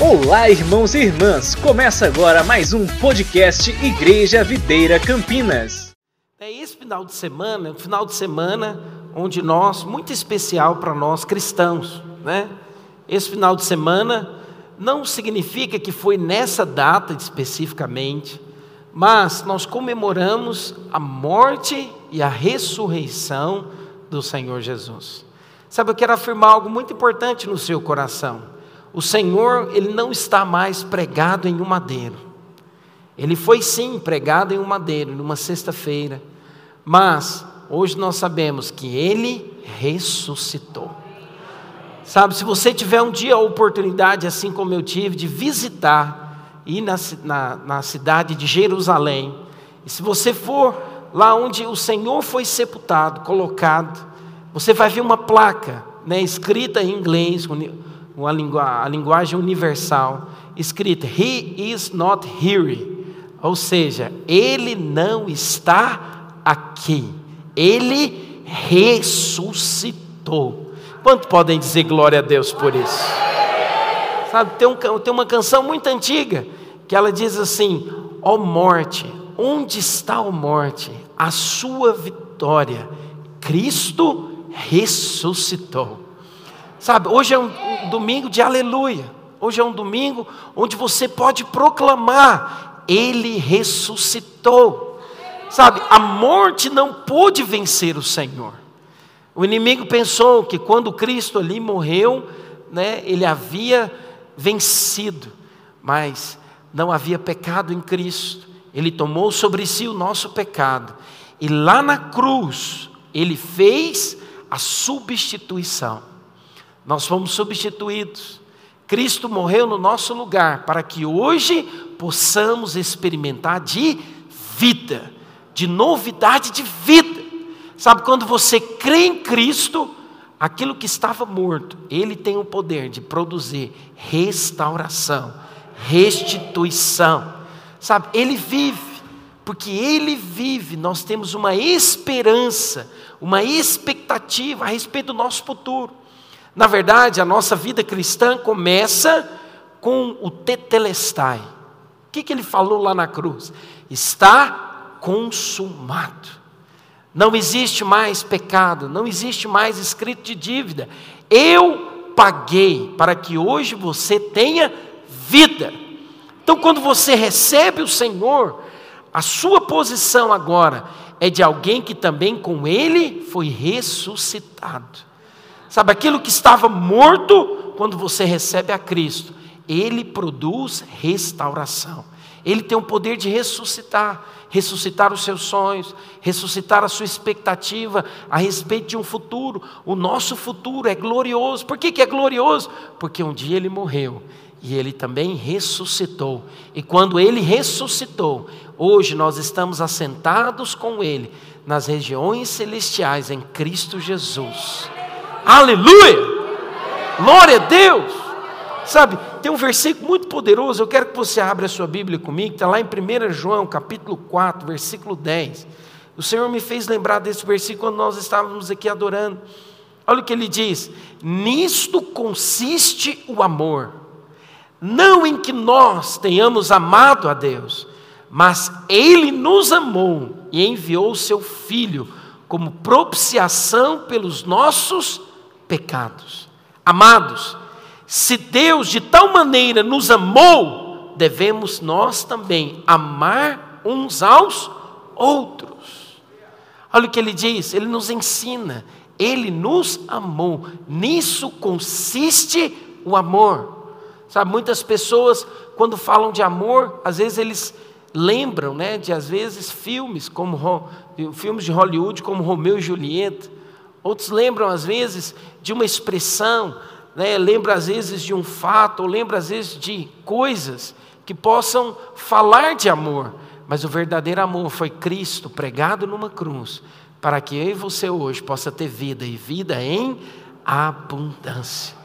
Olá, irmãos e irmãs! Começa agora mais um podcast Igreja Videira Campinas. É esse final de semana, um final de semana onde nós, muito especial para nós cristãos, né? Esse final de semana não significa que foi nessa data especificamente, mas nós comemoramos a morte e a ressurreição do Senhor Jesus. Sabe, eu quero afirmar algo muito importante no seu coração. O Senhor, ele não está mais pregado em um madeiro. Ele foi sim pregado em um madeiro, numa sexta-feira, mas hoje nós sabemos que ele ressuscitou. Sabe, se você tiver um dia a oportunidade, assim como eu tive, de visitar, ir na, na, na cidade de Jerusalém, e se você for lá onde o Senhor foi sepultado, colocado, você vai ver uma placa, né, escrita em inglês, uma lingu a linguagem universal, escrita: He is not here. Ou seja, ele não está aqui. Ele ressuscitou. Quanto podem dizer glória a Deus por isso? Sabe, tem, um, tem uma canção muito antiga que ela diz assim: Ó oh morte, onde está a morte? A sua vitória. Cristo ressuscitou. Sabe, hoje é um, um domingo de aleluia. Hoje é um domingo onde você pode proclamar: Ele ressuscitou. Sabe, a morte não pôde vencer o Senhor. O inimigo pensou que quando Cristo ali morreu, né, ele havia vencido, mas não havia pecado em Cristo. Ele tomou sobre si o nosso pecado. E lá na cruz, ele fez a substituição. Nós fomos substituídos. Cristo morreu no nosso lugar para que hoje possamos experimentar de vida, de novidade de vida. Sabe, quando você crê em Cristo, aquilo que estava morto, Ele tem o poder de produzir restauração, restituição. Sabe, Ele vive, porque Ele vive, nós temos uma esperança, uma expectativa a respeito do nosso futuro. Na verdade, a nossa vida cristã começa com o tetelestai. O que, que ele falou lá na cruz? Está consumado. Não existe mais pecado, não existe mais escrito de dívida. Eu paguei para que hoje você tenha vida. Então, quando você recebe o Senhor, a sua posição agora é de alguém que também com Ele foi ressuscitado. Sabe, aquilo que estava morto, quando você recebe a Cristo, ele produz restauração. Ele tem o poder de ressuscitar, ressuscitar os seus sonhos, ressuscitar a sua expectativa a respeito de um futuro. O nosso futuro é glorioso. Por que, que é glorioso? Porque um dia ele morreu e ele também ressuscitou. E quando ele ressuscitou, hoje nós estamos assentados com ele nas regiões celestiais em Cristo Jesus. Aleluia! Glória a Deus! Sabe, tem um versículo muito poderoso, eu quero que você abra a sua Bíblia comigo, está lá em 1 João, capítulo 4, versículo 10. O Senhor me fez lembrar desse versículo quando nós estávamos aqui adorando. Olha o que ele diz: Nisto consiste o amor, não em que nós tenhamos amado a Deus, mas Ele nos amou e enviou o Seu Filho como propiciação pelos nossos pecados. Amados, se Deus de tal maneira nos amou, devemos nós também amar uns aos outros. Olha o que ele diz, ele nos ensina, ele nos amou, nisso consiste o amor. Sabe, muitas pessoas, quando falam de amor, às vezes eles lembram, né, de às vezes filmes como filmes de Hollywood como Romeu e Julieta, Outros lembram, às vezes, de uma expressão, né? lembram, às vezes, de um fato, ou lembram, às vezes, de coisas que possam falar de amor. Mas o verdadeiro amor foi Cristo pregado numa cruz, para que eu e você hoje possa ter vida e vida em abundância.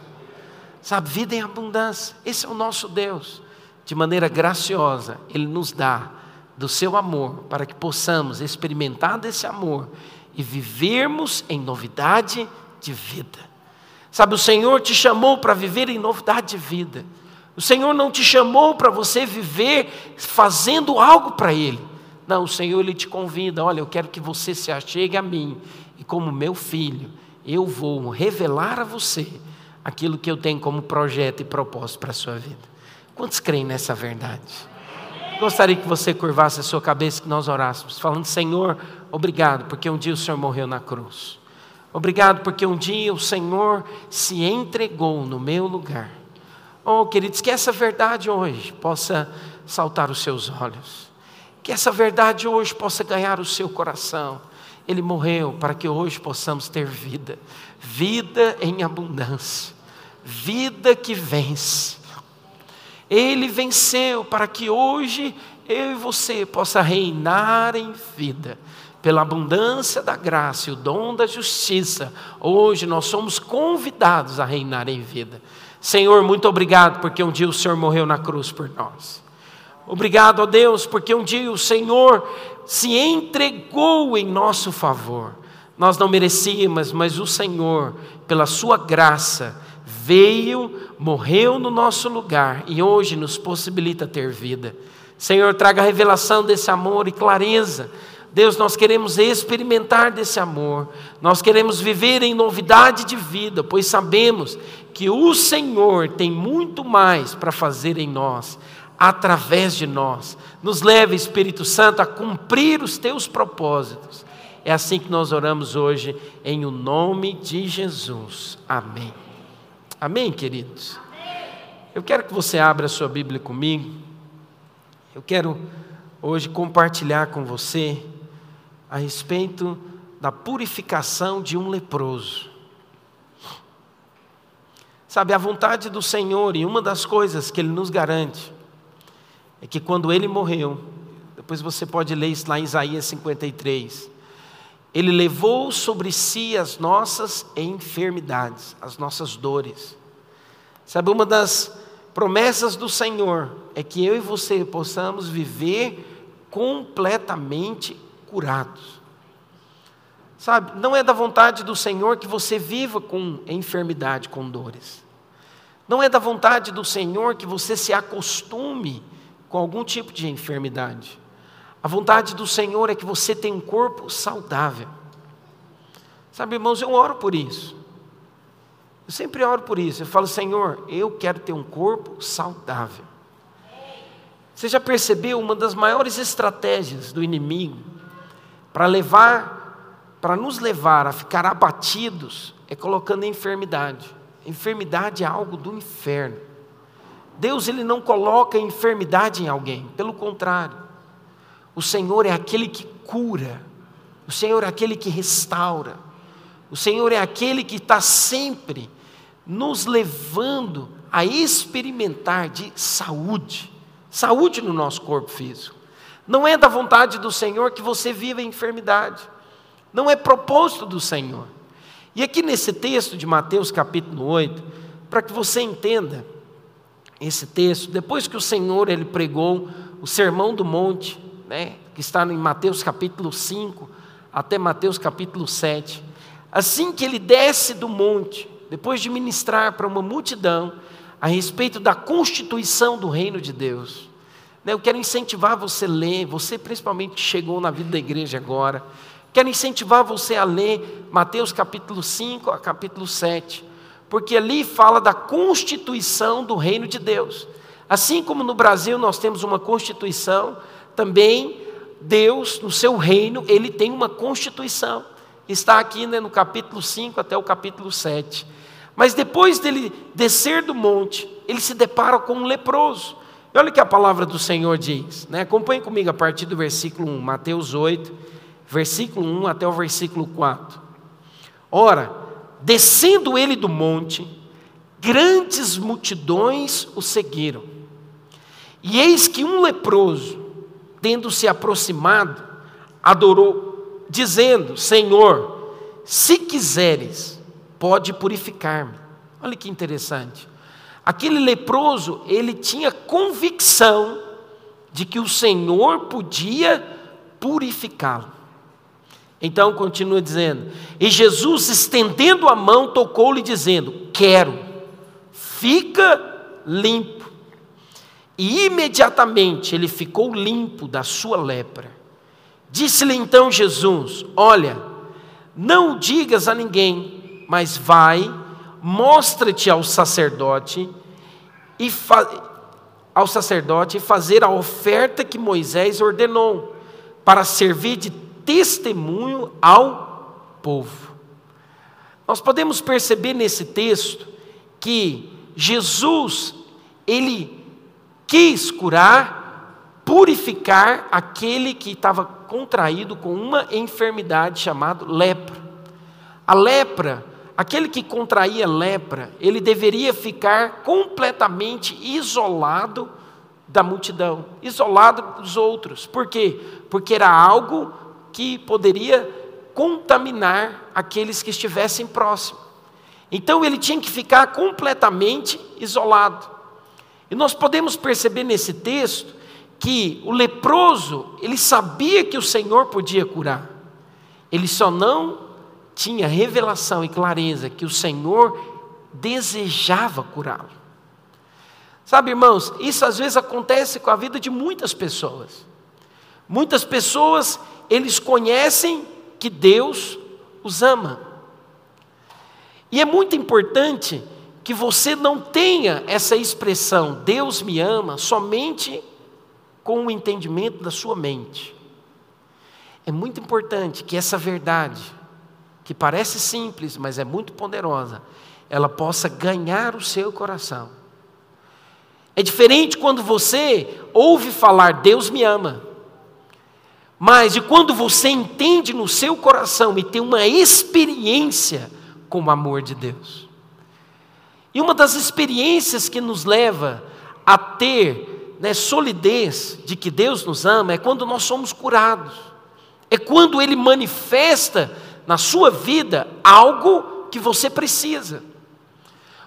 Sabe, vida em abundância. Esse é o nosso Deus. De maneira graciosa, Ele nos dá do seu amor, para que possamos experimentar desse amor e vivermos em novidade de vida. Sabe, o Senhor te chamou para viver em novidade de vida. O Senhor não te chamou para você viver fazendo algo para Ele. Não, o Senhor Ele te convida: olha, eu quero que você se achegue a mim, e como meu filho, eu vou revelar a você aquilo que eu tenho como projeto e propósito para a sua vida. Quantos creem nessa verdade? Gostaria que você curvasse a sua cabeça e que nós orássemos, falando: Senhor, obrigado, porque um dia o Senhor morreu na cruz. Obrigado, porque um dia o Senhor se entregou no meu lugar. Oh, queridos, que essa verdade hoje possa saltar os seus olhos, que essa verdade hoje possa ganhar o seu coração. Ele morreu para que hoje possamos ter vida, vida em abundância, vida que vence. Ele venceu para que hoje eu e você possa reinar em vida pela abundância da graça e o dom da justiça, hoje nós somos convidados a reinar em vida. Senhor, muito obrigado porque um dia o Senhor morreu na cruz por nós. Obrigado a Deus porque um dia o Senhor se entregou em nosso favor. Nós não merecíamos, mas o Senhor, pela sua graça, veio, morreu no nosso lugar e hoje nos possibilita ter vida. Senhor, traga revelação desse amor e clareza Deus, nós queremos experimentar desse amor, nós queremos viver em novidade de vida, pois sabemos que o Senhor tem muito mais para fazer em nós, através de nós. Nos leve, Espírito Santo, a cumprir os teus propósitos. É assim que nós oramos hoje, em o nome de Jesus. Amém. Amém, queridos? Eu quero que você abra a sua Bíblia comigo. Eu quero hoje compartilhar com você a respeito da purificação de um leproso. Sabe, a vontade do Senhor, e uma das coisas que Ele nos garante, é que quando Ele morreu, depois você pode ler isso lá em Isaías 53, Ele levou sobre si as nossas enfermidades, as nossas dores. Sabe, uma das promessas do Senhor é que eu e você possamos viver completamente curados. Sabe, não é da vontade do Senhor que você viva com enfermidade, com dores. Não é da vontade do Senhor que você se acostume com algum tipo de enfermidade. A vontade do Senhor é que você tenha um corpo saudável. Sabe, irmãos, eu oro por isso. Eu sempre oro por isso. Eu falo, Senhor, eu quero ter um corpo saudável. Você já percebeu uma das maiores estratégias do inimigo para levar, para nos levar a ficar abatidos, é colocando enfermidade. Enfermidade é algo do inferno. Deus ele não coloca enfermidade em alguém, pelo contrário. O Senhor é aquele que cura. O Senhor é aquele que restaura. O Senhor é aquele que está sempre nos levando a experimentar de saúde, saúde no nosso corpo físico. Não é da vontade do Senhor que você viva em enfermidade. Não é propósito do Senhor. E aqui nesse texto de Mateus capítulo 8, para que você entenda esse texto, depois que o Senhor ele pregou o sermão do monte, né, que está em Mateus capítulo 5 até Mateus capítulo 7, assim que ele desce do monte, depois de ministrar para uma multidão a respeito da constituição do reino de Deus, eu quero incentivar você a ler, você principalmente chegou na vida da igreja agora. Quero incentivar você a ler Mateus capítulo 5 a capítulo 7, porque ali fala da constituição do reino de Deus. Assim como no Brasil nós temos uma constituição, também Deus, no seu reino, ele tem uma constituição. Está aqui né, no capítulo 5 até o capítulo 7. Mas depois dele descer do monte, ele se depara com um leproso. E olha o que a palavra do Senhor diz, né? Acompanhe comigo a partir do versículo 1, Mateus 8, versículo 1 até o versículo 4. Ora, descendo ele do monte, grandes multidões o seguiram. E eis que um leproso, tendo se aproximado, adorou, dizendo: Senhor, se quiseres, pode purificar-me. Olha que interessante. Aquele leproso, ele tinha convicção de que o Senhor podia purificá-lo. Então continua dizendo: E Jesus, estendendo a mão, tocou-lhe, dizendo: Quero, fica limpo. e imediatamente ele ficou limpo da sua lepra. Disse-lhe então Jesus: Olha, não digas a ninguém, mas vai, mostra-te ao sacerdote e ao sacerdote fazer a oferta que Moisés ordenou, para servir de testemunho ao povo. Nós podemos perceber nesse texto que Jesus, ele quis curar, purificar aquele que estava contraído com uma enfermidade chamada lepra. A lepra, aquele que contraía lepra, ele deveria ficar completamente isolado da multidão, isolado dos outros. Por quê? Porque era algo que poderia contaminar aqueles que estivessem próximos. Então ele tinha que ficar completamente isolado. E nós podemos perceber nesse texto que o leproso, ele sabia que o Senhor podia curar. Ele só não tinha revelação e clareza que o Senhor desejava curá-lo. Sabe, irmãos, isso às vezes acontece com a vida de muitas pessoas. Muitas pessoas, eles conhecem que Deus os ama. E é muito importante que você não tenha essa expressão, Deus me ama, somente com o entendimento da sua mente. É muito importante que essa verdade, que parece simples, mas é muito poderosa, ela possa ganhar o seu coração. É diferente quando você ouve falar Deus me ama. Mas e quando você entende no seu coração e tem uma experiência com o amor de Deus. E uma das experiências que nos leva a ter né, solidez de que Deus nos ama é quando nós somos curados. É quando Ele manifesta na sua vida algo que você precisa.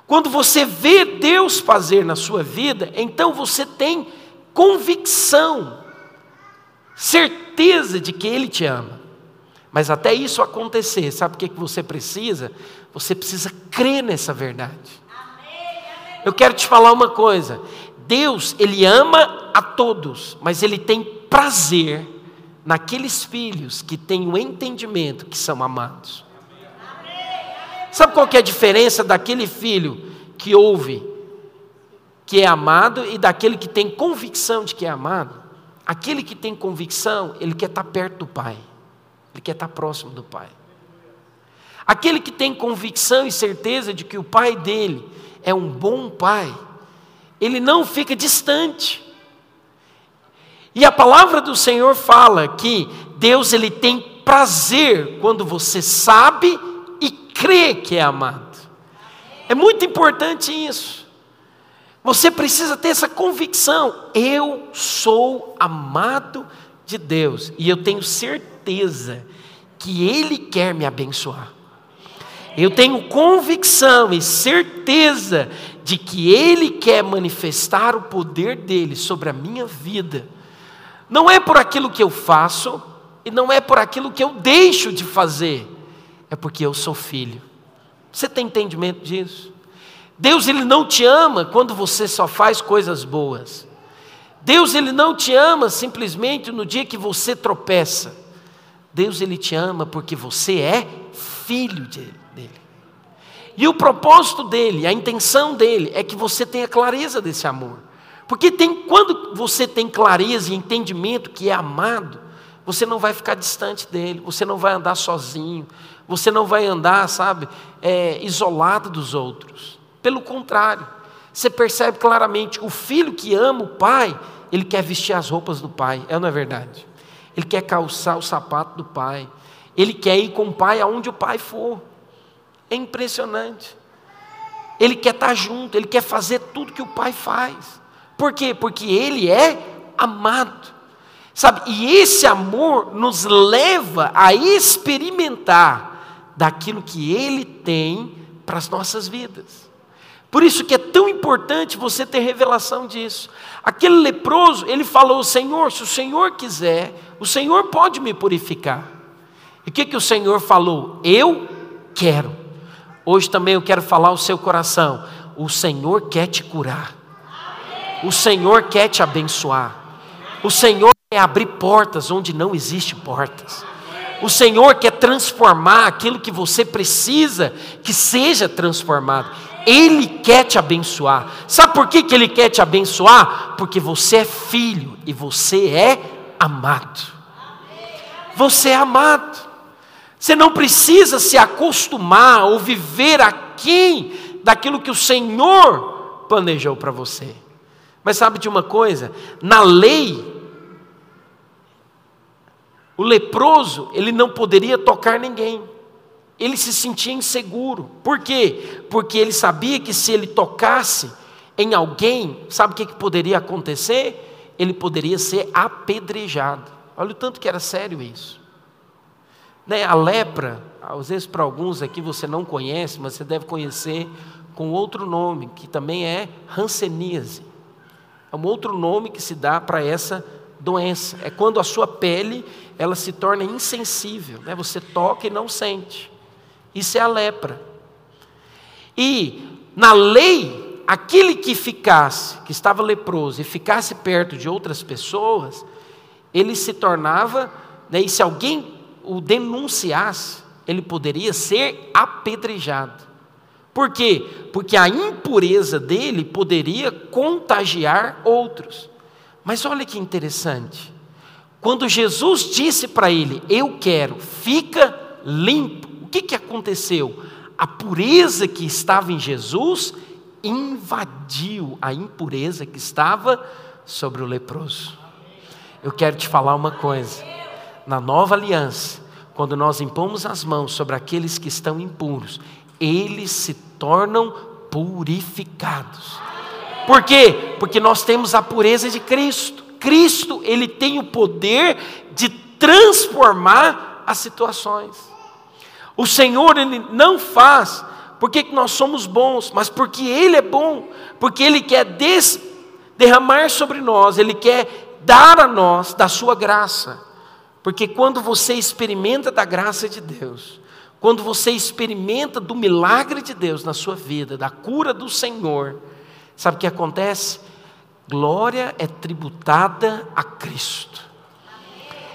Quando você vê Deus fazer na sua vida, então você tem convicção certeza de que Ele te ama. Mas até isso acontecer, sabe o que você precisa? Você precisa crer nessa verdade. Eu quero te falar uma coisa: Deus, Ele ama a todos, mas Ele tem prazer naqueles filhos que têm o entendimento que são amados. Sabe qual que é a diferença daquele filho que ouve que é amado e daquele que tem convicção de que é amado? Aquele que tem convicção, ele quer estar perto do Pai, ele quer estar próximo do Pai. Aquele que tem convicção e certeza de que o Pai dele é um bom Pai, ele não fica distante. E a palavra do Senhor fala que Deus ele tem prazer quando você sabe e crê que é amado. É muito importante isso. Você precisa ter essa convicção. Eu sou amado de Deus e eu tenho certeza que Ele quer me abençoar. Eu tenho convicção e certeza de que Ele quer manifestar o poder dele sobre a minha vida. Não é por aquilo que eu faço e não é por aquilo que eu deixo de fazer, é porque eu sou filho. Você tem entendimento disso? Deus ele não te ama quando você só faz coisas boas. Deus ele não te ama simplesmente no dia que você tropeça. Deus ele te ama porque você é filho dele. E o propósito dele, a intenção dele é que você tenha clareza desse amor. Porque tem, quando você tem clareza e entendimento que é amado, você não vai ficar distante dele, você não vai andar sozinho, você não vai andar, sabe, é, isolado dos outros. Pelo contrário, você percebe claramente o filho que ama o pai, ele quer vestir as roupas do pai, é ou não é verdade? Ele quer calçar o sapato do pai, ele quer ir com o pai aonde o pai for. É impressionante. Ele quer estar junto, ele quer fazer tudo que o pai faz. Por quê? Porque ele é amado. Sabe? E esse amor nos leva a experimentar daquilo que ele tem para as nossas vidas. Por isso que é tão importante você ter revelação disso. Aquele leproso, ele falou: Senhor, se o Senhor quiser, o Senhor pode me purificar. E o que, que o Senhor falou? Eu quero. Hoje também eu quero falar ao seu coração: o Senhor quer te curar. O Senhor quer te abençoar. O Senhor quer abrir portas onde não existem portas. O Senhor quer transformar aquilo que você precisa que seja transformado. Ele quer te abençoar. Sabe por que, que Ele quer te abençoar? Porque você é filho e você é amado. Você é amado. Você não precisa se acostumar ou viver aquém daquilo que o Senhor planejou para você. Mas sabe de uma coisa? Na lei, o leproso, ele não poderia tocar ninguém. Ele se sentia inseguro. Por quê? Porque ele sabia que se ele tocasse em alguém, sabe o que, que poderia acontecer? Ele poderia ser apedrejado. Olha o tanto que era sério isso. Né? A lepra, às vezes para alguns aqui você não conhece, mas você deve conhecer com outro nome, que também é hanseníase. Um outro nome que se dá para essa doença. É quando a sua pele ela se torna insensível, né? você toca e não sente. Isso é a lepra. E na lei, aquele que ficasse, que estava leproso e ficasse perto de outras pessoas, ele se tornava, né, e se alguém o denunciasse, ele poderia ser apedrejado. Por quê? Porque a impureza dele poderia contagiar outros. Mas olha que interessante. Quando Jesus disse para ele: Eu quero, fica limpo, o que, que aconteceu? A pureza que estava em Jesus invadiu a impureza que estava sobre o leproso. Eu quero te falar uma coisa: na nova aliança, quando nós impomos as mãos sobre aqueles que estão impuros, eles se tornam purificados. Por quê? Porque nós temos a pureza de Cristo. Cristo, ele tem o poder de transformar as situações. O Senhor, ele não faz porque nós somos bons, mas porque ele é bom, porque ele quer des, derramar sobre nós, ele quer dar a nós da sua graça. Porque quando você experimenta da graça de Deus, quando você experimenta do milagre de Deus na sua vida, da cura do Senhor, sabe o que acontece? Glória é tributada a Cristo.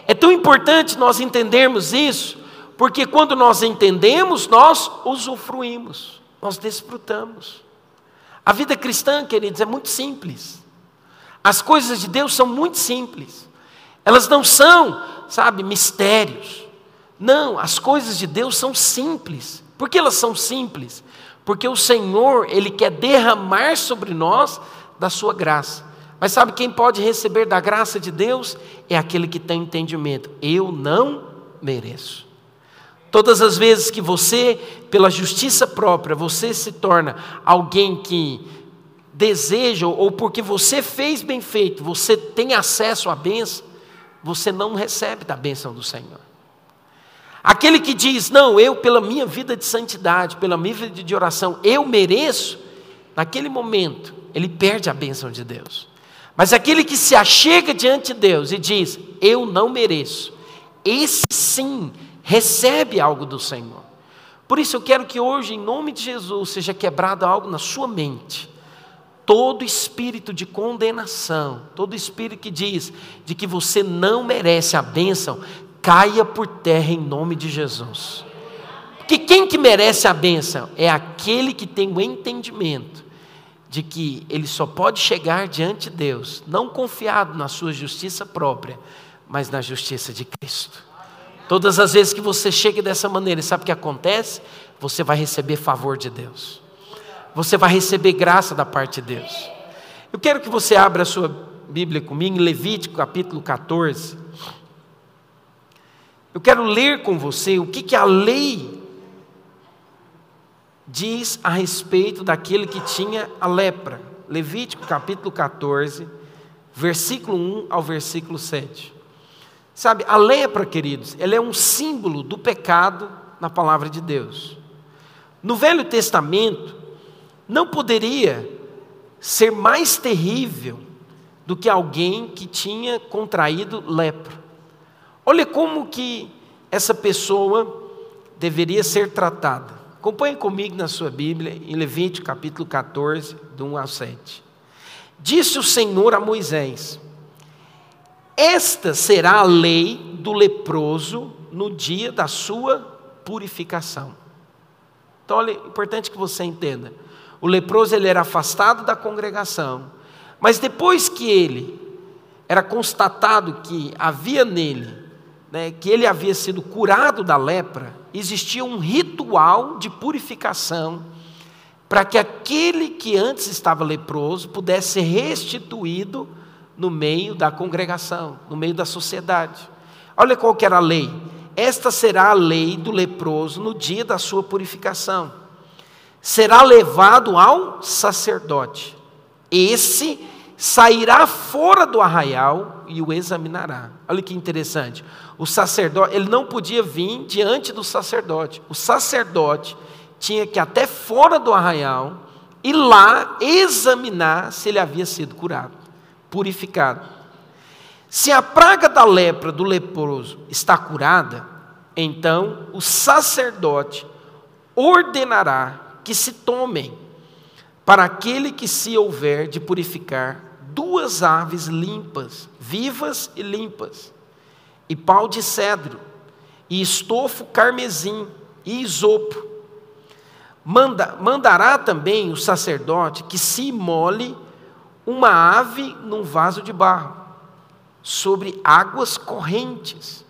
É tão importante nós entendermos isso, porque quando nós entendemos, nós usufruímos, nós desfrutamos. A vida cristã, queridos, é muito simples. As coisas de Deus são muito simples. Elas não são, sabe, mistérios. Não, as coisas de Deus são simples. Por que elas são simples? Porque o Senhor, Ele quer derramar sobre nós da sua graça. Mas sabe quem pode receber da graça de Deus? É aquele que tem entendimento. Eu não mereço. Todas as vezes que você, pela justiça própria, você se torna alguém que deseja, ou porque você fez bem feito, você tem acesso à bênção, você não recebe da bênção do Senhor. Aquele que diz, não, eu pela minha vida de santidade, pela minha vida de oração, eu mereço, naquele momento, ele perde a bênção de Deus. Mas aquele que se achega diante de Deus e diz: Eu não mereço, esse sim recebe algo do Senhor. Por isso eu quero que hoje, em nome de Jesus, seja quebrado algo na sua mente. Todo espírito de condenação, todo espírito que diz de que você não merece a bênção, caia por terra em nome de Jesus. Porque quem que merece a bênção? É aquele que tem o entendimento de que ele só pode chegar diante de Deus, não confiado na sua justiça própria, mas na justiça de Cristo. Todas as vezes que você chega dessa maneira, sabe o que acontece? Você vai receber favor de Deus. Você vai receber graça da parte de Deus. Eu quero que você abra a sua Bíblia comigo em Levítico capítulo 14. Eu quero ler com você o que, que a lei diz a respeito daquele que tinha a lepra. Levítico capítulo 14, versículo 1 ao versículo 7. Sabe, a lepra, queridos, ela é um símbolo do pecado na palavra de Deus. No Velho Testamento, não poderia ser mais terrível do que alguém que tinha contraído lepra. Olha como que essa pessoa deveria ser tratada. Acompanhe comigo na sua Bíblia, em Levítico capítulo 14, do 1 ao 7. Disse o Senhor a Moisés: Esta será a lei do leproso no dia da sua purificação. Então, olha, é importante que você entenda. O leproso ele era afastado da congregação, mas depois que ele era constatado que havia nele, né, que ele havia sido curado da lepra, existia um ritual de purificação para que aquele que antes estava leproso pudesse ser restituído no meio da congregação, no meio da sociedade. Olha qual que era a lei. Esta será a lei do leproso no dia da sua purificação. Será levado ao sacerdote. Esse sairá fora do arraial e o examinará. Olha que interessante. O sacerdote, ele não podia vir diante do sacerdote. O sacerdote tinha que ir até fora do arraial e lá examinar se ele havia sido curado, purificado. Se a praga da lepra do leproso está curada, então o sacerdote ordenará que se tomem para aquele que se houver de purificar duas aves limpas, vivas e limpas, e pau de cedro, e estofo carmesim e isopo, Manda, mandará também o sacerdote que se imole uma ave num vaso de barro, sobre águas correntes.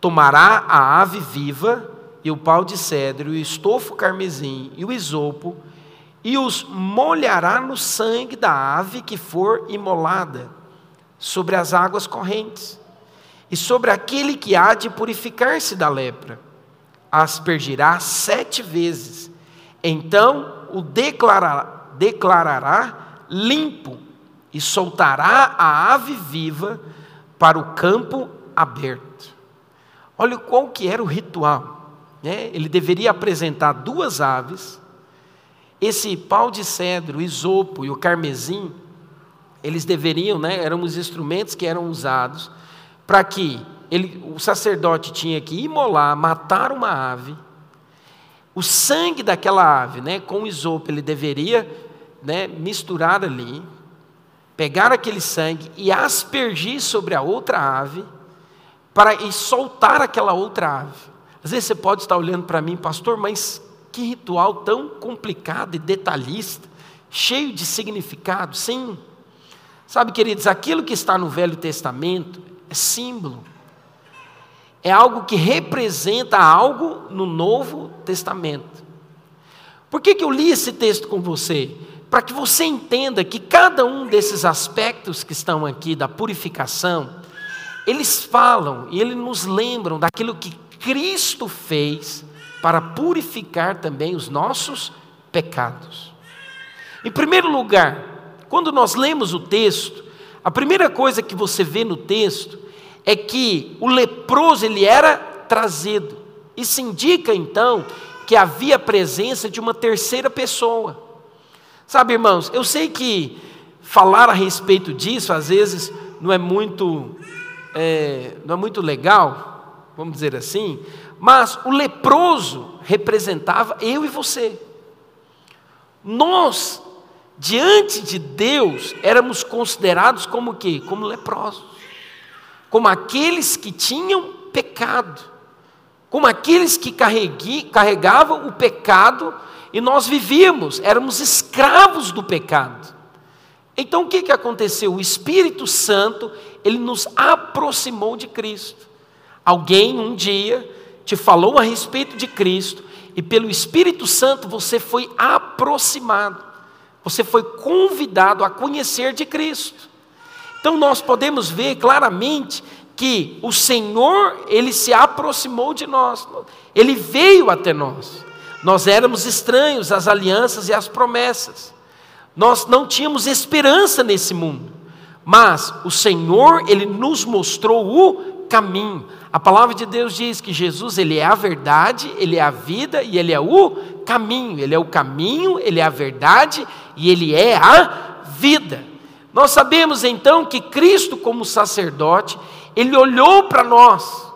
Tomará a ave viva e o pau de cedro, e o estofo carmesim e o isopo, e os molhará no sangue da ave que for imolada, sobre as águas correntes, e sobre aquele que há de purificar-se da lepra. Aspergirá sete vezes então o declarará, declarará limpo e soltará a ave viva para o campo aberto. Olha qual que era o ritual. Né? Ele deveria apresentar duas aves, esse pau de cedro, o isopo e o carmesim, eles deveriam, né, eram os instrumentos que eram usados para que ele, o sacerdote tinha que imolar, matar uma ave, o sangue daquela ave, né, com o isopo, ele deveria né, misturar ali, pegar aquele sangue e aspergir sobre a outra ave, para e soltar aquela outra ave. Às vezes você pode estar olhando para mim, pastor, mas que ritual tão complicado e detalhista, cheio de significado. Sim, sabe, queridos, aquilo que está no Velho Testamento é símbolo é algo que representa algo no Novo Testamento. Por que, que eu li esse texto com você? Para que você entenda que cada um desses aspectos que estão aqui da purificação, eles falam e eles nos lembram daquilo que Cristo fez para purificar também os nossos pecados. Em primeiro lugar, quando nós lemos o texto, a primeira coisa que você vê no texto é que o leproso ele era trazido. Isso indica então que havia presença de uma terceira pessoa. Sabe, irmãos, eu sei que falar a respeito disso às vezes não é muito, é, não é muito legal, vamos dizer assim, mas o leproso representava eu e você. Nós, diante de Deus, éramos considerados como o quê? Como leprosos como aqueles que tinham pecado, como aqueles que carregavam o pecado e nós vivíamos, éramos escravos do pecado. Então o que, que aconteceu? O Espírito Santo, ele nos aproximou de Cristo. Alguém um dia te falou a respeito de Cristo e pelo Espírito Santo você foi aproximado, você foi convidado a conhecer de Cristo. Então nós podemos ver claramente que o Senhor, ele se aproximou de nós. Ele veio até nós. Nós éramos estranhos às alianças e às promessas. Nós não tínhamos esperança nesse mundo. Mas o Senhor, ele nos mostrou o caminho. A palavra de Deus diz que Jesus, ele é a verdade, ele é a vida e ele é o caminho. Ele é o caminho, ele é a verdade e ele é a vida. Nós sabemos então que Cristo, como sacerdote, ele olhou para nós,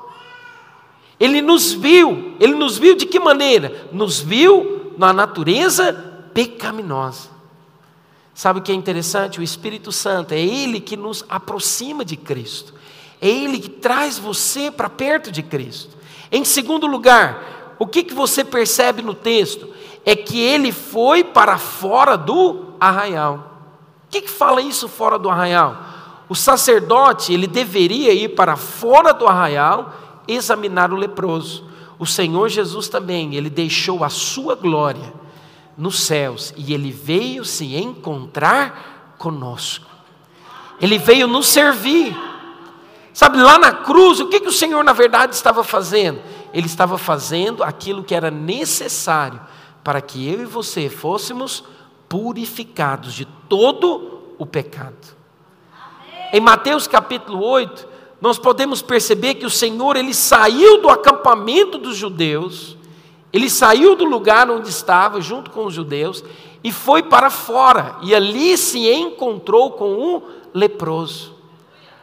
ele nos viu, ele nos viu de que maneira? Nos viu na natureza pecaminosa. Sabe o que é interessante? O Espírito Santo é ele que nos aproxima de Cristo. É ele que traz você para perto de Cristo. Em segundo lugar, o que, que você percebe no texto? É que ele foi para fora do arraial. O que, que fala isso fora do arraial? O sacerdote, ele deveria ir para fora do arraial examinar o leproso. O Senhor Jesus também, ele deixou a sua glória nos céus e ele veio se encontrar conosco. Ele veio nos servir. Sabe, lá na cruz, o que, que o Senhor na verdade estava fazendo? Ele estava fazendo aquilo que era necessário para que eu e você fôssemos purificados de todo o pecado. Em Mateus capítulo 8, nós podemos perceber que o Senhor ele saiu do acampamento dos judeus, ele saiu do lugar onde estava junto com os judeus e foi para fora, e ali se encontrou com um leproso.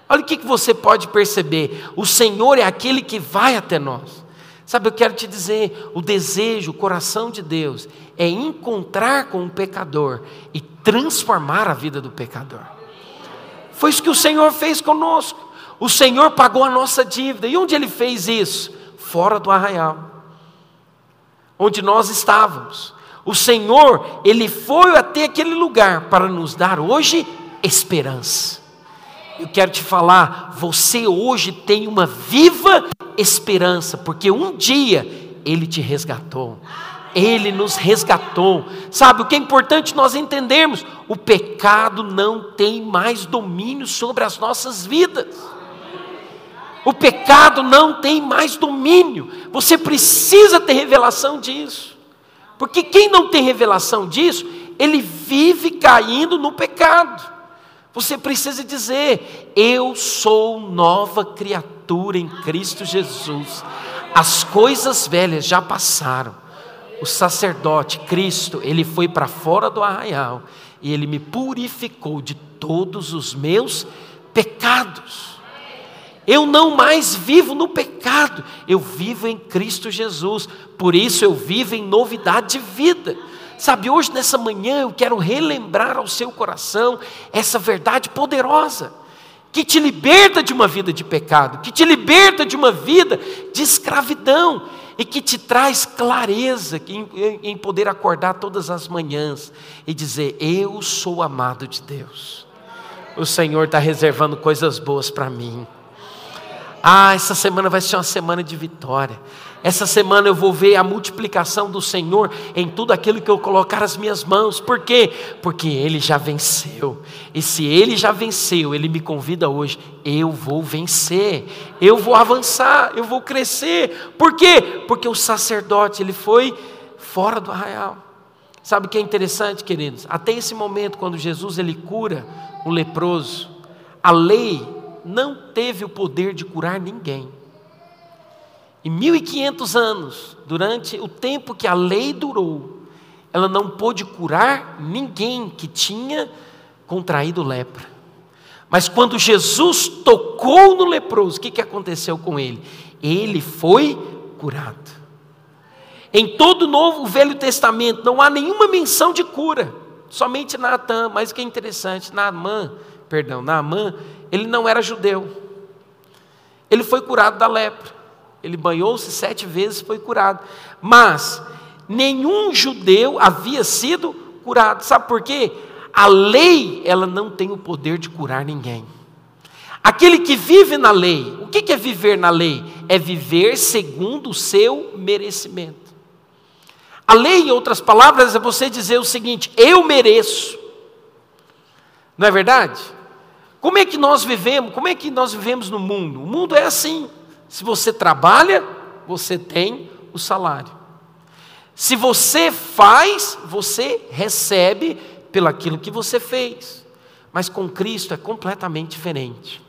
Olha o que você pode perceber: o Senhor é aquele que vai até nós. Sabe, eu quero te dizer: o desejo, o coração de Deus é encontrar com o pecador e transformar a vida do pecador. Foi isso que o Senhor fez conosco. O Senhor pagou a nossa dívida. E onde ele fez isso? Fora do arraial. Onde nós estávamos. O Senhor, ele foi até aquele lugar para nos dar hoje esperança. Eu quero te falar, você hoje tem uma viva esperança, porque um dia ele te resgatou. Ele nos resgatou. Sabe o que é importante nós entendermos? O pecado não tem mais domínio sobre as nossas vidas. O pecado não tem mais domínio. Você precisa ter revelação disso. Porque quem não tem revelação disso, ele vive caindo no pecado. Você precisa dizer: Eu sou nova criatura em Cristo Jesus. As coisas velhas já passaram o sacerdote, Cristo, ele foi para fora do arraial e ele me purificou de todos os meus pecados. Eu não mais vivo no pecado, eu vivo em Cristo Jesus, por isso eu vivo em novidade de vida. Sabe, hoje nessa manhã eu quero relembrar ao seu coração essa verdade poderosa, que te liberta de uma vida de pecado, que te liberta de uma vida de escravidão e que te traz clareza em, poder acordar todas as manhãs e dizer: Eu sou amado de Deus. O Senhor está reservando coisas boas para mim. Ah, essa semana vai ser uma semana de vitória. Essa semana eu vou ver a multiplicação do Senhor em tudo aquilo que eu colocar as minhas mãos. Por quê? Porque Ele já venceu. E se Ele já venceu, Ele me convida hoje. Eu vou vencer. Eu vou avançar. Eu vou crescer. Por quê? Porque o sacerdote, ele foi fora do arraial. Sabe o que é interessante, queridos? Até esse momento, quando Jesus ele cura o leproso, a lei não teve o poder de curar ninguém. E 1500 anos, durante o tempo que a lei durou, ela não pôde curar ninguém que tinha contraído lepra. Mas quando Jesus tocou no leproso, o que, que aconteceu com ele? Ele foi curado. Em todo o Novo o Velho Testamento não há nenhuma menção de cura, somente Naatã, mas o que é interessante, Naamã, perdão, Naamã, ele não era judeu. Ele foi curado da lepra. Ele banhou-se sete vezes e foi curado. Mas nenhum judeu havia sido curado. Sabe por quê? A lei, ela não tem o poder de curar ninguém. Aquele que vive na lei, o que é viver na lei? É viver segundo o seu merecimento. A lei, em outras palavras, é você dizer o seguinte: eu mereço. Não é verdade? Como é que nós vivemos? Como é que nós vivemos no mundo? O mundo é assim. Se você trabalha, você tem o salário. Se você faz, você recebe pelo aquilo que você fez. Mas com Cristo é completamente diferente.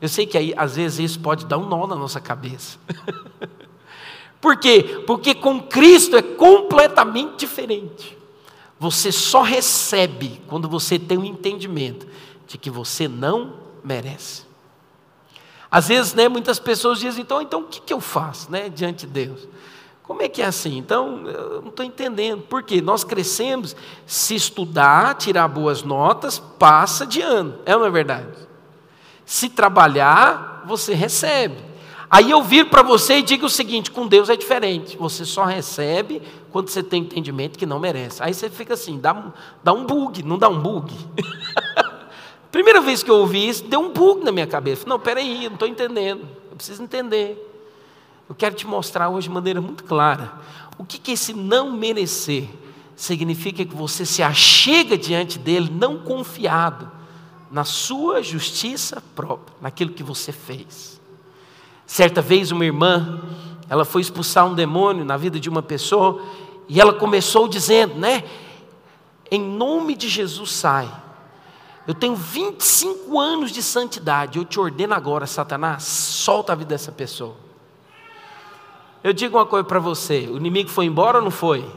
Eu sei que aí, às vezes isso pode dar um nó na nossa cabeça. Por quê? Porque com Cristo é completamente diferente. Você só recebe quando você tem o um entendimento de que você não merece. Às vezes, né, muitas pessoas dizem, então, então o que, que eu faço né, diante de Deus? Como é que é assim? Então, eu não estou entendendo. Por quê? Nós crescemos, se estudar, tirar boas notas, passa de ano. É não é verdade? Se trabalhar, você recebe. Aí eu viro para você e digo o seguinte: com Deus é diferente. Você só recebe quando você tem entendimento que não merece. Aí você fica assim, dá, dá um bug, não dá um bug? Primeira vez que eu ouvi isso, deu um bug na minha cabeça. Não, peraí, não estou entendendo. Eu preciso entender. Eu quero te mostrar hoje de maneira muito clara. O que, que esse não merecer significa que você se achega diante dele não confiado na sua justiça própria, naquilo que você fez. Certa vez uma irmã, ela foi expulsar um demônio na vida de uma pessoa e ela começou dizendo, né? Em nome de Jesus sai. Eu tenho 25 anos de santidade, eu te ordeno agora, Satanás, solta a vida dessa pessoa. Eu digo uma coisa para você: o inimigo foi embora ou não foi?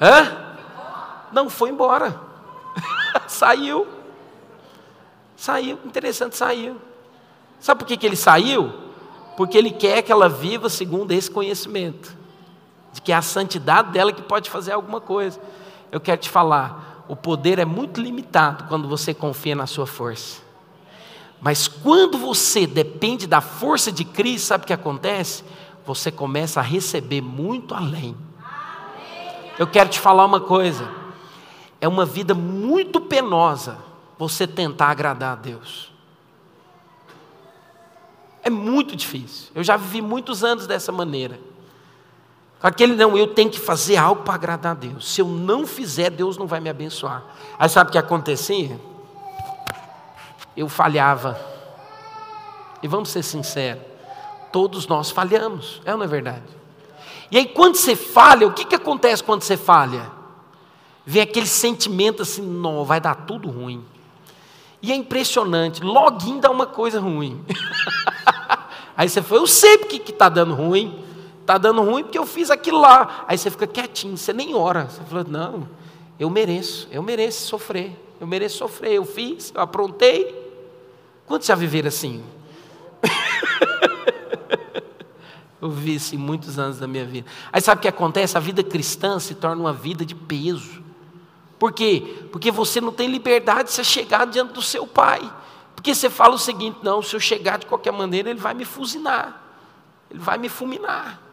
Hã? Não foi embora. saiu. Saiu, interessante, saiu. Sabe por que, que ele saiu? Porque ele quer que ela viva segundo esse conhecimento, de que é a santidade dela que pode fazer alguma coisa. Eu quero te falar, o poder é muito limitado quando você confia na sua força. Mas quando você depende da força de Cristo, sabe o que acontece? você começa a receber muito além. Eu quero te falar uma coisa: é uma vida muito penosa você tentar agradar a Deus. É muito difícil. Eu já vivi muitos anos dessa maneira. Aquele não, eu tenho que fazer algo para agradar a Deus. Se eu não fizer, Deus não vai me abençoar. Aí sabe o que acontecia? Eu falhava. E vamos ser sinceros, Todos nós falhamos, é ou não é verdade? E aí, quando você falha, o que, que acontece quando você falha? Vem aquele sentimento assim, não, vai dar tudo ruim. E é impressionante, login dá uma coisa ruim. aí você fala, eu sei porque que está dando ruim. Está dando ruim porque eu fiz aquilo lá. Aí você fica quietinho, você nem ora. Você fala, não, eu mereço, eu mereço sofrer. Eu mereço sofrer, eu fiz, eu aprontei. Quantos já viveram assim? Eu vi isso em muitos anos da minha vida. Aí sabe o que acontece? A vida cristã se torna uma vida de peso. Por quê? Porque você não tem liberdade de você chegar diante do seu pai. Porque você fala o seguinte: não, se eu chegar de qualquer maneira, ele vai me fuzinar, ele vai me fulminar.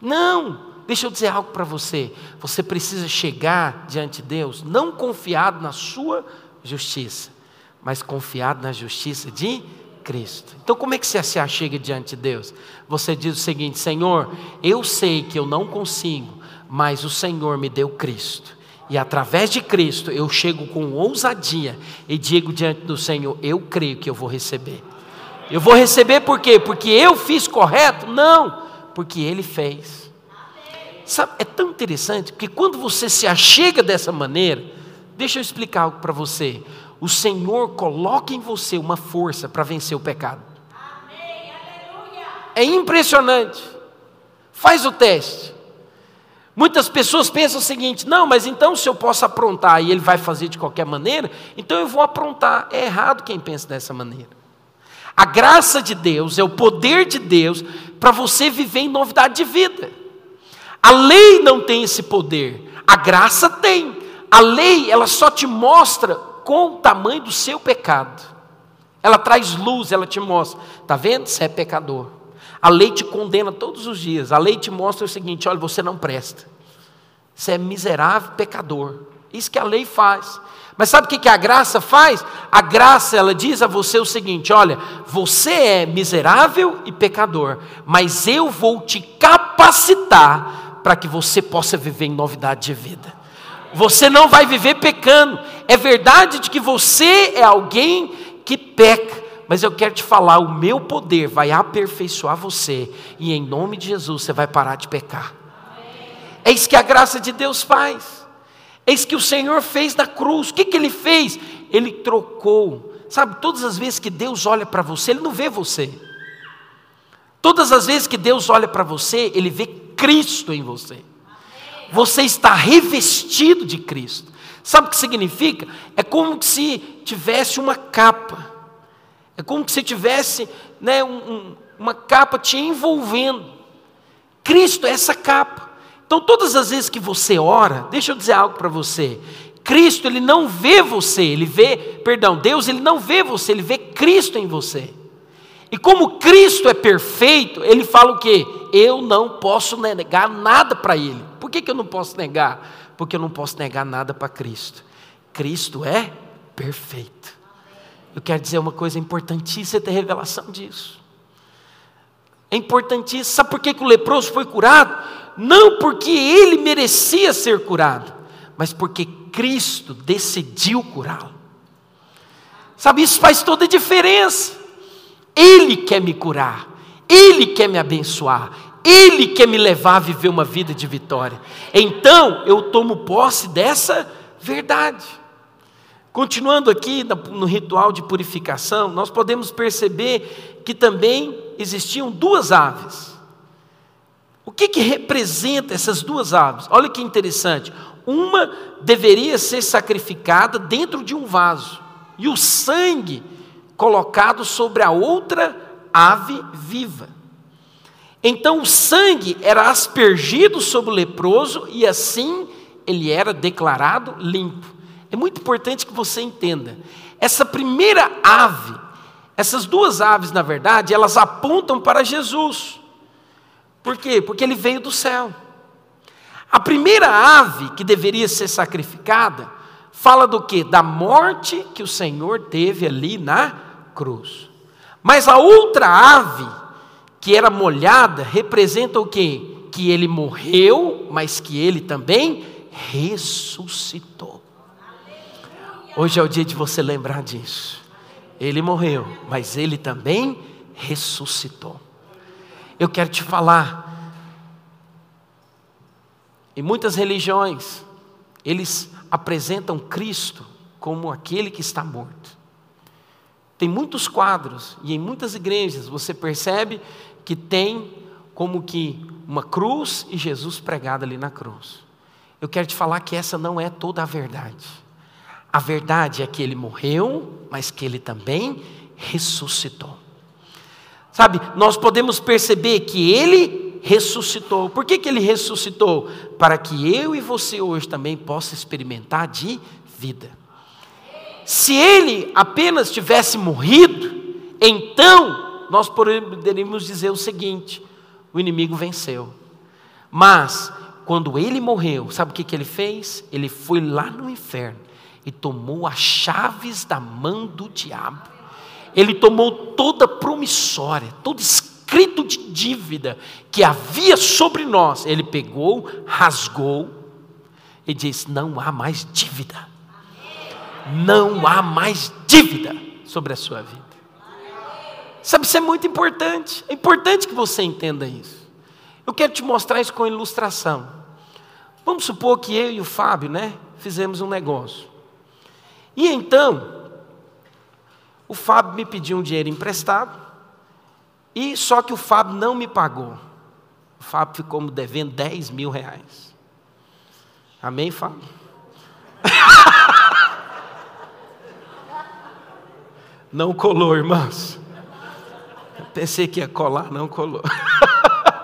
Não, deixa eu dizer algo para você. Você precisa chegar diante de Deus, não confiado na sua justiça, mas confiado na justiça de Cristo. Então, como é que você se achega diante de Deus? Você diz o seguinte: Senhor, eu sei que eu não consigo, mas o Senhor me deu Cristo. E através de Cristo eu chego com ousadia e digo diante do Senhor: Eu creio que eu vou receber. Eu vou receber por quê? Porque eu fiz correto? Não, porque Ele fez. Sabe, é tão interessante que quando você se achega dessa maneira, deixa eu explicar algo para você o Senhor coloca em você uma força para vencer o pecado. É impressionante. Faz o teste. Muitas pessoas pensam o seguinte: não, mas então se eu posso aprontar e ele vai fazer de qualquer maneira, então eu vou aprontar. É errado quem pensa dessa maneira. A graça de Deus é o poder de Deus para você viver em novidade de vida. A lei não tem esse poder, a graça tem. A lei, ela só te mostra com o tamanho do seu pecado. Ela traz luz, ela te mostra. Está vendo? Você é pecador. A lei te condena todos os dias. A lei te mostra o seguinte: olha, você não presta. Você é miserável pecador. Isso que a lei faz. Mas sabe o que a graça faz? A graça, ela diz a você o seguinte: olha, você é miserável e pecador, mas eu vou te capacitar para que você possa viver em novidade de vida. Você não vai viver pecando. É verdade de que você é alguém que peca, mas eu quero te falar: o meu poder vai aperfeiçoar você, e em nome de Jesus você vai parar de pecar. É isso que a graça de Deus faz. Isso que o Senhor fez na cruz. O que, que ele fez? Ele trocou. Sabe, todas as vezes que Deus olha para você, Ele não vê você. Todas as vezes que Deus olha para você, Ele vê Cristo em você você está revestido de Cristo. Sabe o que significa? É como se tivesse uma capa. É como se tivesse né, um, um, uma capa te envolvendo. Cristo é essa capa. Então, todas as vezes que você ora, deixa eu dizer algo para você. Cristo, ele não vê você, ele vê, perdão, Deus, ele não vê você, ele vê Cristo em você. E como Cristo é perfeito, ele fala o quê? Eu não posso negar nada para ele. Por que, que eu não posso negar? Porque eu não posso negar nada para Cristo. Cristo é perfeito. Eu quero dizer uma coisa importantíssima ter revelação disso. É importantíssimo. Sabe por que, que o leproso foi curado? Não porque ele merecia ser curado, mas porque Cristo decidiu curá-lo. Sabe, isso faz toda a diferença. Ele quer me curar, Ele quer me abençoar, Ele quer me levar a viver uma vida de vitória. Então eu tomo posse dessa verdade. Continuando aqui no ritual de purificação, nós podemos perceber que também existiam duas aves. O que, que representa essas duas aves? Olha que interessante. Uma deveria ser sacrificada dentro de um vaso, e o sangue colocado sobre a outra ave viva. Então o sangue era aspergido sobre o leproso e assim ele era declarado limpo. É muito importante que você entenda. Essa primeira ave, essas duas aves, na verdade, elas apontam para Jesus. Por quê? Porque ele veio do céu. A primeira ave que deveria ser sacrificada fala do que? Da morte que o Senhor teve ali na cruz. Mas a outra ave, que era molhada, representa o quê? Que ele morreu, mas que ele também ressuscitou. Hoje é o dia de você lembrar disso. Ele morreu, mas ele também ressuscitou. Eu quero te falar, em muitas religiões, eles apresentam Cristo como aquele que está morto. Tem muitos quadros e em muitas igrejas você percebe que tem como que uma cruz e Jesus pregado ali na cruz. Eu quero te falar que essa não é toda a verdade. A verdade é que ele morreu, mas que ele também ressuscitou. Sabe, nós podemos perceber que ele ressuscitou. Por que, que ele ressuscitou? Para que eu e você hoje também possa experimentar de vida. Se ele apenas tivesse morrido, então nós poderíamos dizer o seguinte: o inimigo venceu. Mas, quando ele morreu, sabe o que, que ele fez? Ele foi lá no inferno e tomou as chaves da mão do diabo. Ele tomou toda promissória, todo escrito de dívida que havia sobre nós. Ele pegou, rasgou e disse: Não há mais dívida não há mais dívida sobre a sua vida. Sabe, isso é muito importante. É importante que você entenda isso. Eu quero te mostrar isso com ilustração. Vamos supor que eu e o Fábio, né, fizemos um negócio. E então, o Fábio me pediu um dinheiro emprestado, e só que o Fábio não me pagou. O Fábio ficou me devendo 10 mil reais. Amém, Fábio? Não colou, irmãos. Pensei que ia colar, não colou.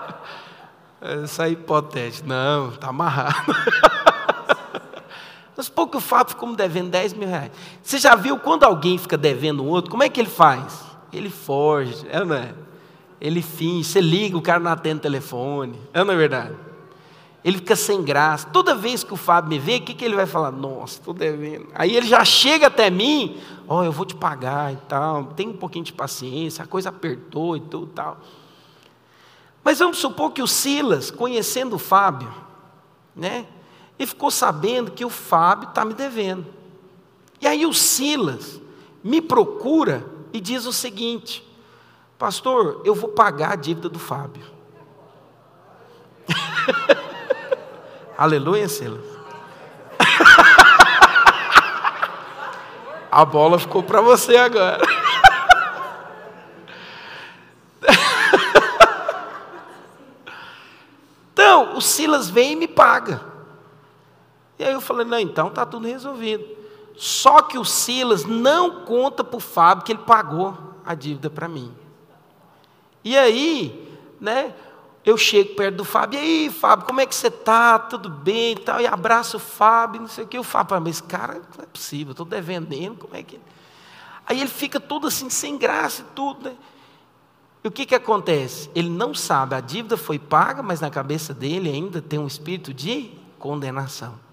Essa é hipotética. Não, está amarrado. Mas pouco o Fábio ficou me devendo 10 mil reais. Você já viu quando alguém fica devendo um outro, como é que ele faz? Ele foge, é não é? Ele finge, você liga, o cara não atende o telefone. É não é verdade? Ele fica sem graça. Toda vez que o Fábio me vê, o que, que ele vai falar? Nossa, estou devendo. Aí ele já chega até mim, ó, oh, eu vou te pagar e tal, tem um pouquinho de paciência, a coisa apertou e tudo tal. Mas vamos supor que o Silas, conhecendo o Fábio, né, ele ficou sabendo que o Fábio está me devendo. E aí o Silas me procura e diz o seguinte: Pastor, eu vou pagar a dívida do Fábio. Aleluia, Silas. A bola ficou para você agora. Então, o Silas vem e me paga. E aí eu falei: não, então está tudo resolvido. Só que o Silas não conta para o Fábio que ele pagou a dívida para mim. E aí, né, eu chego perto do Fábio, e aí, Fábio, como é que você está? Tudo bem e tal? E abraço o Fábio, não sei o que. O Fábio, mas cara, não é possível, estou devendo, como é que. Aí ele fica todo assim, sem graça e tudo, né? E o que, que acontece? Ele não sabe, a dívida foi paga, mas na cabeça dele ainda tem um espírito de condenação.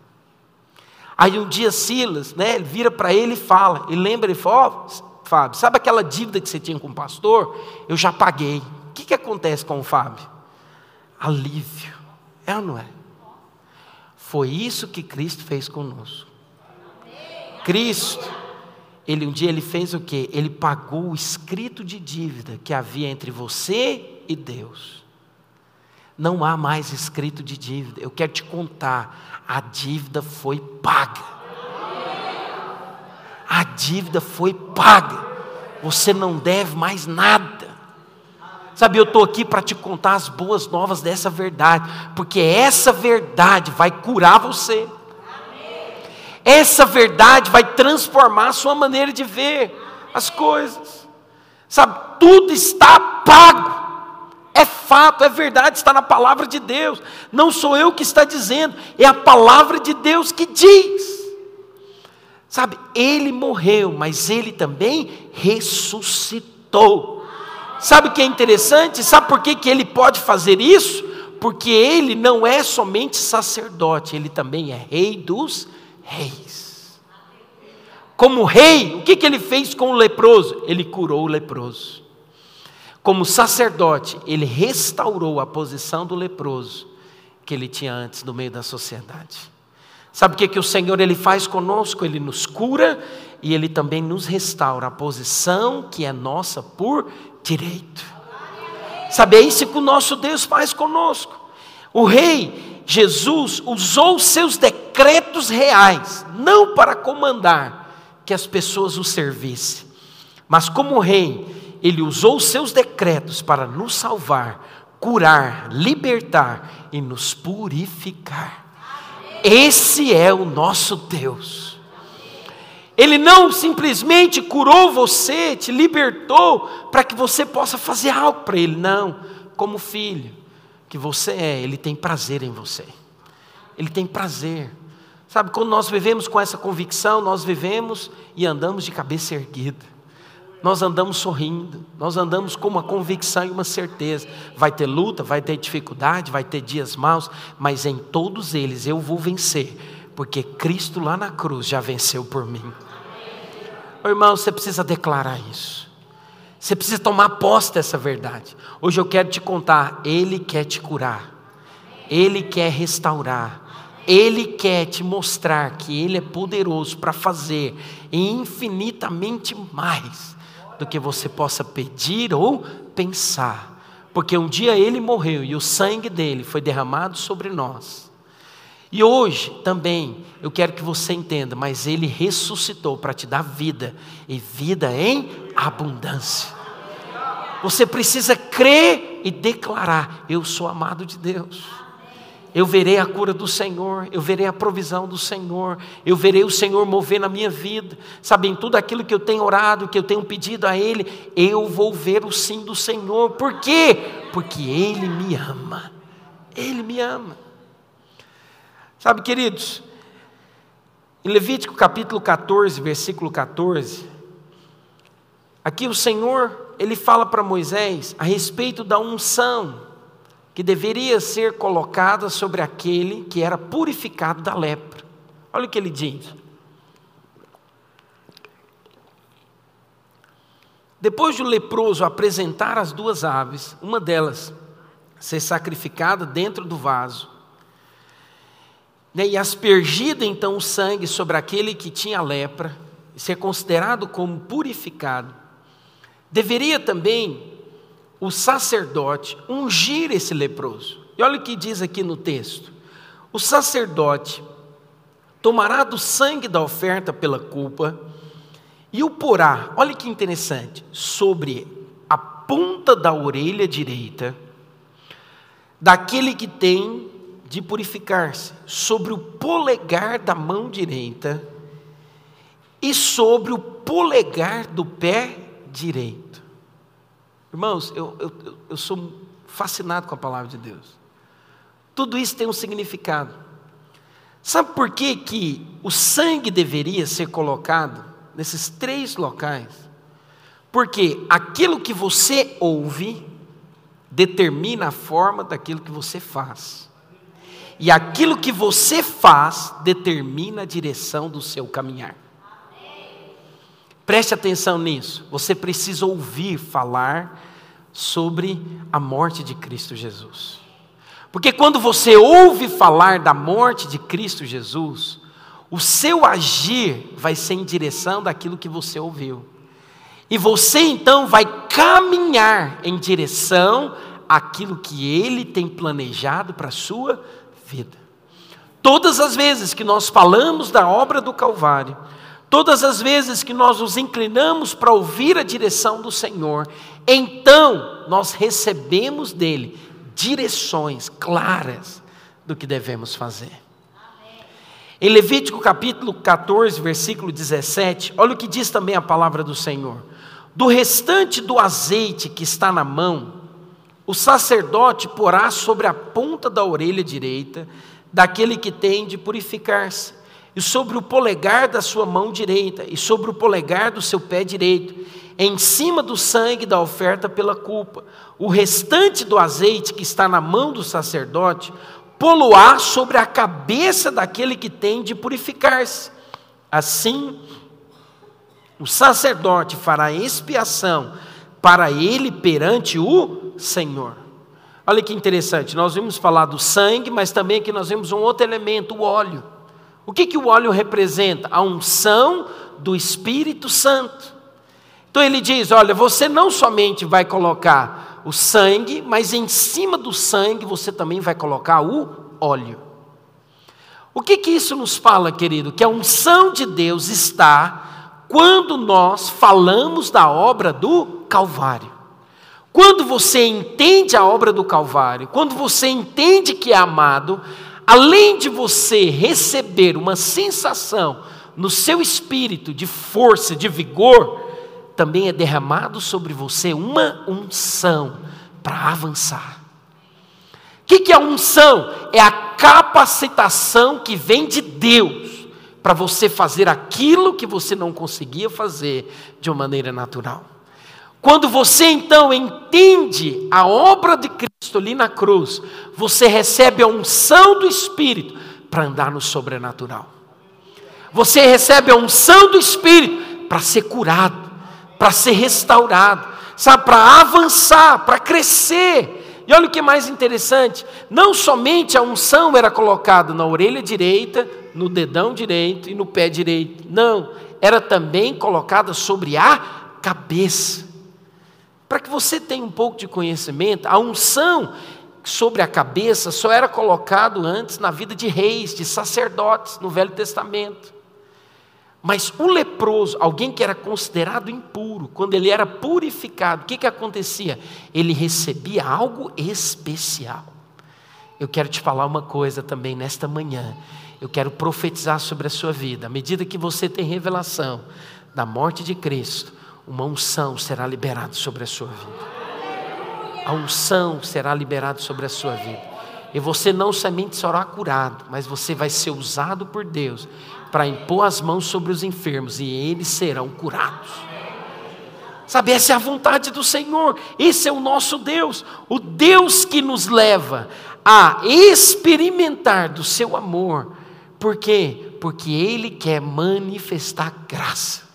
Aí um dia Silas, né, vira para ele e fala, e lembra, ele fala, oh, Fábio, sabe aquela dívida que você tinha com o pastor? Eu já paguei. O que, que acontece com o Fábio? alívio. É ou não é? Foi isso que Cristo fez conosco. Cristo, ele um dia ele fez o que? Ele pagou o escrito de dívida que havia entre você e Deus. Não há mais escrito de dívida. Eu quero te contar, a dívida foi paga. A dívida foi paga. Você não deve mais nada. Sabe, eu estou aqui para te contar as boas novas dessa verdade, porque essa verdade vai curar você. Essa verdade vai transformar a sua maneira de ver as coisas. Sabe, tudo está pago. É fato, é verdade, está na palavra de Deus. Não sou eu que está dizendo, é a palavra de Deus que diz. Sabe, ele morreu, mas ele também ressuscitou. Sabe o que é interessante? Sabe por que, que ele pode fazer isso? Porque ele não é somente sacerdote, ele também é rei dos reis. Como rei, o que, que ele fez com o leproso? Ele curou o leproso. Como sacerdote, ele restaurou a posição do leproso que ele tinha antes no meio da sociedade. Sabe o que, que o Senhor ele faz conosco? Ele nos cura e ele também nos restaura a posição que é nossa por direito. Sabe, é isso que o nosso Deus faz conosco. O rei Jesus usou seus decretos reais, não para comandar que as pessoas o servissem, mas como rei, ele usou seus decretos para nos salvar, curar, libertar e nos purificar. Esse é o nosso Deus. Ele não simplesmente curou você, te libertou para que você possa fazer algo para Ele. Não, como filho que você é, Ele tem prazer em você. Ele tem prazer. Sabe, quando nós vivemos com essa convicção, nós vivemos e andamos de cabeça erguida. Nós andamos sorrindo, nós andamos com uma convicção e uma certeza. Vai ter luta, vai ter dificuldade, vai ter dias maus, mas em todos eles eu vou vencer porque Cristo lá na cruz já venceu por mim. Oh, irmão, você precisa declarar isso. Você precisa tomar posse dessa verdade. Hoje eu quero te contar, Ele quer te curar, Ele quer restaurar, Ele quer te mostrar que Ele é poderoso para fazer infinitamente mais do que você possa pedir ou pensar. Porque um dia Ele morreu e o sangue dele foi derramado sobre nós e hoje também eu quero que você entenda, mas ele ressuscitou para te dar vida e vida em abundância. Você precisa crer e declarar: Eu sou amado de Deus. Eu verei a cura do Senhor, eu verei a provisão do Senhor, eu verei o Senhor mover na minha vida. Sabe, em tudo aquilo que eu tenho orado, que eu tenho pedido a Ele, eu vou ver o sim do Senhor. Por quê? Porque Ele me ama. Ele me ama. Sabe, queridos, em Levítico capítulo 14, versículo 14, aqui o Senhor, ele fala para Moisés a respeito da unção que deveria ser colocada sobre aquele que era purificado da lepra. Olha o que ele diz. Depois de o leproso apresentar as duas aves, uma delas ser sacrificada dentro do vaso, né, e aspergida então o sangue sobre aquele que tinha lepra, ser considerado como purificado, deveria também o sacerdote ungir esse leproso. E olha o que diz aqui no texto: o sacerdote tomará do sangue da oferta pela culpa e o porá, olha que interessante, sobre a ponta da orelha direita daquele que tem de purificar-se sobre o polegar da mão direita e sobre o polegar do pé direito. Irmãos, eu, eu, eu sou fascinado com a palavra de Deus. Tudo isso tem um significado. Sabe por que, que o sangue deveria ser colocado nesses três locais? Porque aquilo que você ouve determina a forma daquilo que você faz. E aquilo que você faz determina a direção do seu caminhar. Preste atenção nisso. Você precisa ouvir falar sobre a morte de Cristo Jesus. Porque quando você ouve falar da morte de Cristo Jesus, o seu agir vai ser em direção daquilo que você ouviu. E você então vai caminhar em direção àquilo que ele tem planejado para a sua vida. Todas as vezes que nós falamos da obra do Calvário, todas as vezes que nós nos inclinamos para ouvir a direção do Senhor, então nós recebemos dele direções claras do que devemos fazer. Em Levítico capítulo 14, versículo 17, olha o que diz também a palavra do Senhor: Do restante do azeite que está na mão, o sacerdote porá sobre a ponta da orelha direita daquele que tem de purificar-se, e sobre o polegar da sua mão direita, e sobre o polegar do seu pé direito, em cima do sangue da oferta pela culpa. O restante do azeite que está na mão do sacerdote, poluar sobre a cabeça daquele que tem de purificar-se. Assim, o sacerdote fará expiação para ele perante o Senhor. Olha que interessante, nós vimos falar do sangue, mas também aqui nós vimos um outro elemento, o óleo. O que, que o óleo representa? A unção do Espírito Santo. Então ele diz: olha, você não somente vai colocar o sangue, mas em cima do sangue você também vai colocar o óleo. O que, que isso nos fala, querido? Que a unção de Deus está quando nós falamos da obra do Calvário. Quando você entende a obra do Calvário, quando você entende que é amado, além de você receber uma sensação no seu espírito de força, de vigor, também é derramado sobre você uma unção para avançar. O que, que é unção? É a capacitação que vem de Deus para você fazer aquilo que você não conseguia fazer de uma maneira natural. Quando você então entende a obra de Cristo ali na cruz, você recebe a unção do Espírito para andar no sobrenatural. Você recebe a unção do Espírito para ser curado para ser restaurado, sabe, para avançar, para crescer. E olha o que é mais interessante: não somente a unção era colocada na orelha direita, no dedão direito e no pé direito, não, era também colocada sobre a cabeça. Para que você tenha um pouco de conhecimento, a unção sobre a cabeça só era colocado antes na vida de reis, de sacerdotes, no Velho Testamento. Mas o leproso, alguém que era considerado impuro, quando ele era purificado, o que, que acontecia? Ele recebia algo especial. Eu quero te falar uma coisa também nesta manhã. Eu quero profetizar sobre a sua vida. À medida que você tem revelação da morte de Cristo, uma unção será liberada sobre a sua vida. A unção será liberada sobre a sua vida. E você não somente será curado, mas você vai ser usado por Deus para impor as mãos sobre os enfermos e eles serão curados. Sabe, essa é a vontade do Senhor, esse é o nosso Deus, o Deus que nos leva a experimentar do seu amor. Por quê? Porque Ele quer manifestar graça.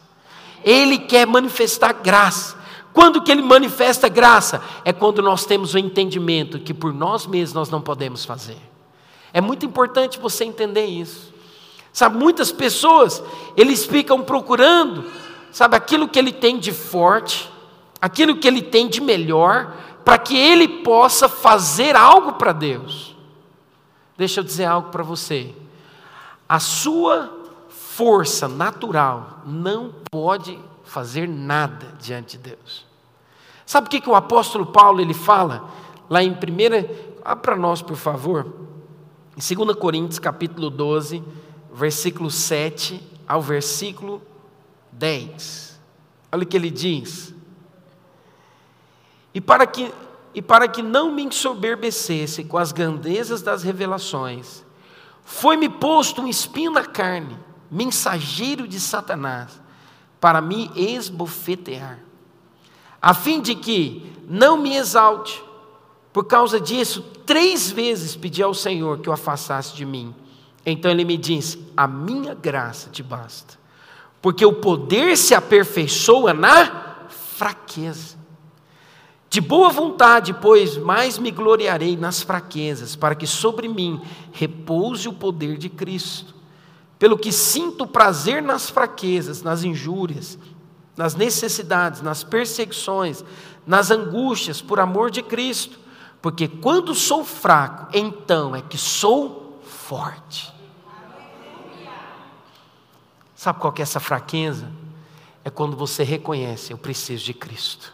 Ele quer manifestar graça. Quando que Ele manifesta graça? É quando nós temos o entendimento que por nós mesmos nós não podemos fazer. É muito importante você entender isso. Sabe, muitas pessoas, eles ficam procurando, sabe, aquilo que ele tem de forte, aquilo que ele tem de melhor, para que ele possa fazer algo para Deus. Deixa eu dizer algo para você. A sua força natural não pode fazer nada diante de Deus. Sabe o que, que o apóstolo Paulo ele fala lá em primeira, ah, para nós, por favor, em 2 Coríntios capítulo 12, versículo 7 ao versículo 10. Olha o que ele diz. E para que e para que não me ensoberbecesse com as grandezas das revelações, foi-me posto um espinho na carne, mensageiro de Satanás, para me esbofetear, a fim de que não me exalte. Por causa disso, três vezes pedi ao Senhor que o afastasse de mim. Então ele me disse: A minha graça te basta, porque o poder se aperfeiçoa na fraqueza. De boa vontade, pois, mais me gloriarei nas fraquezas, para que sobre mim repouse o poder de Cristo. Pelo que sinto prazer nas fraquezas, nas injúrias, nas necessidades, nas perseguições, nas angústias, por amor de Cristo, porque quando sou fraco, então é que sou forte. Sabe qual que é essa fraqueza? É quando você reconhece, eu preciso de Cristo.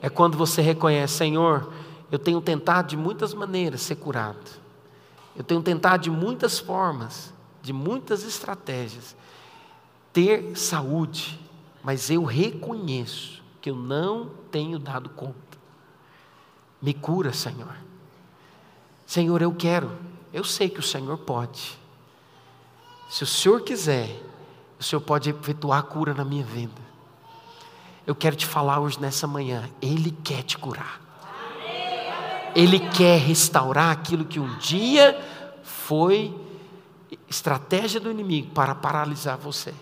É quando você reconhece, Senhor, eu tenho tentado de muitas maneiras ser curado. Eu tenho tentado de muitas formas, de muitas estratégias, ter saúde, mas eu reconheço que eu não tenho dado conta. Me cura, Senhor. Senhor, eu quero. Eu sei que o Senhor pode. Se o Senhor quiser, o Senhor pode efetuar a cura na minha vida. Eu quero te falar hoje nessa manhã, Ele quer te curar. Ele quer restaurar aquilo que um dia foi estratégia do inimigo para paralisar você.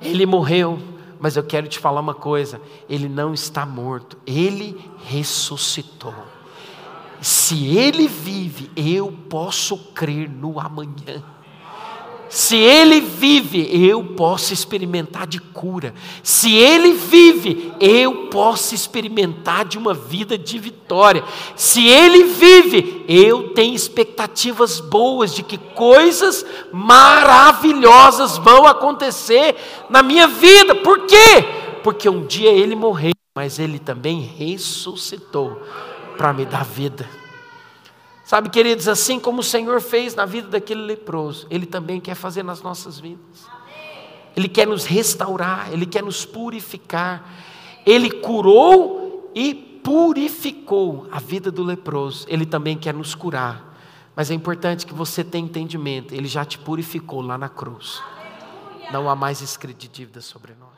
Ele morreu, mas eu quero te falar uma coisa: ele não está morto, ele ressuscitou. Se ele vive, eu posso crer no amanhã. Se Ele vive, eu posso experimentar de cura. Se Ele vive, eu posso experimentar de uma vida de vitória. Se Ele vive, eu tenho expectativas boas de que coisas maravilhosas vão acontecer na minha vida. Por quê? Porque um dia Ele morreu, mas Ele também ressuscitou para me dar vida. Sabe, queridos, assim como o Senhor fez na vida daquele leproso, Ele também quer fazer nas nossas vidas. Ele quer nos restaurar, Ele quer nos purificar. Ele curou e purificou a vida do leproso, Ele também quer nos curar. Mas é importante que você tenha entendimento, Ele já te purificou lá na cruz. Não há mais escrito de dívida sobre nós.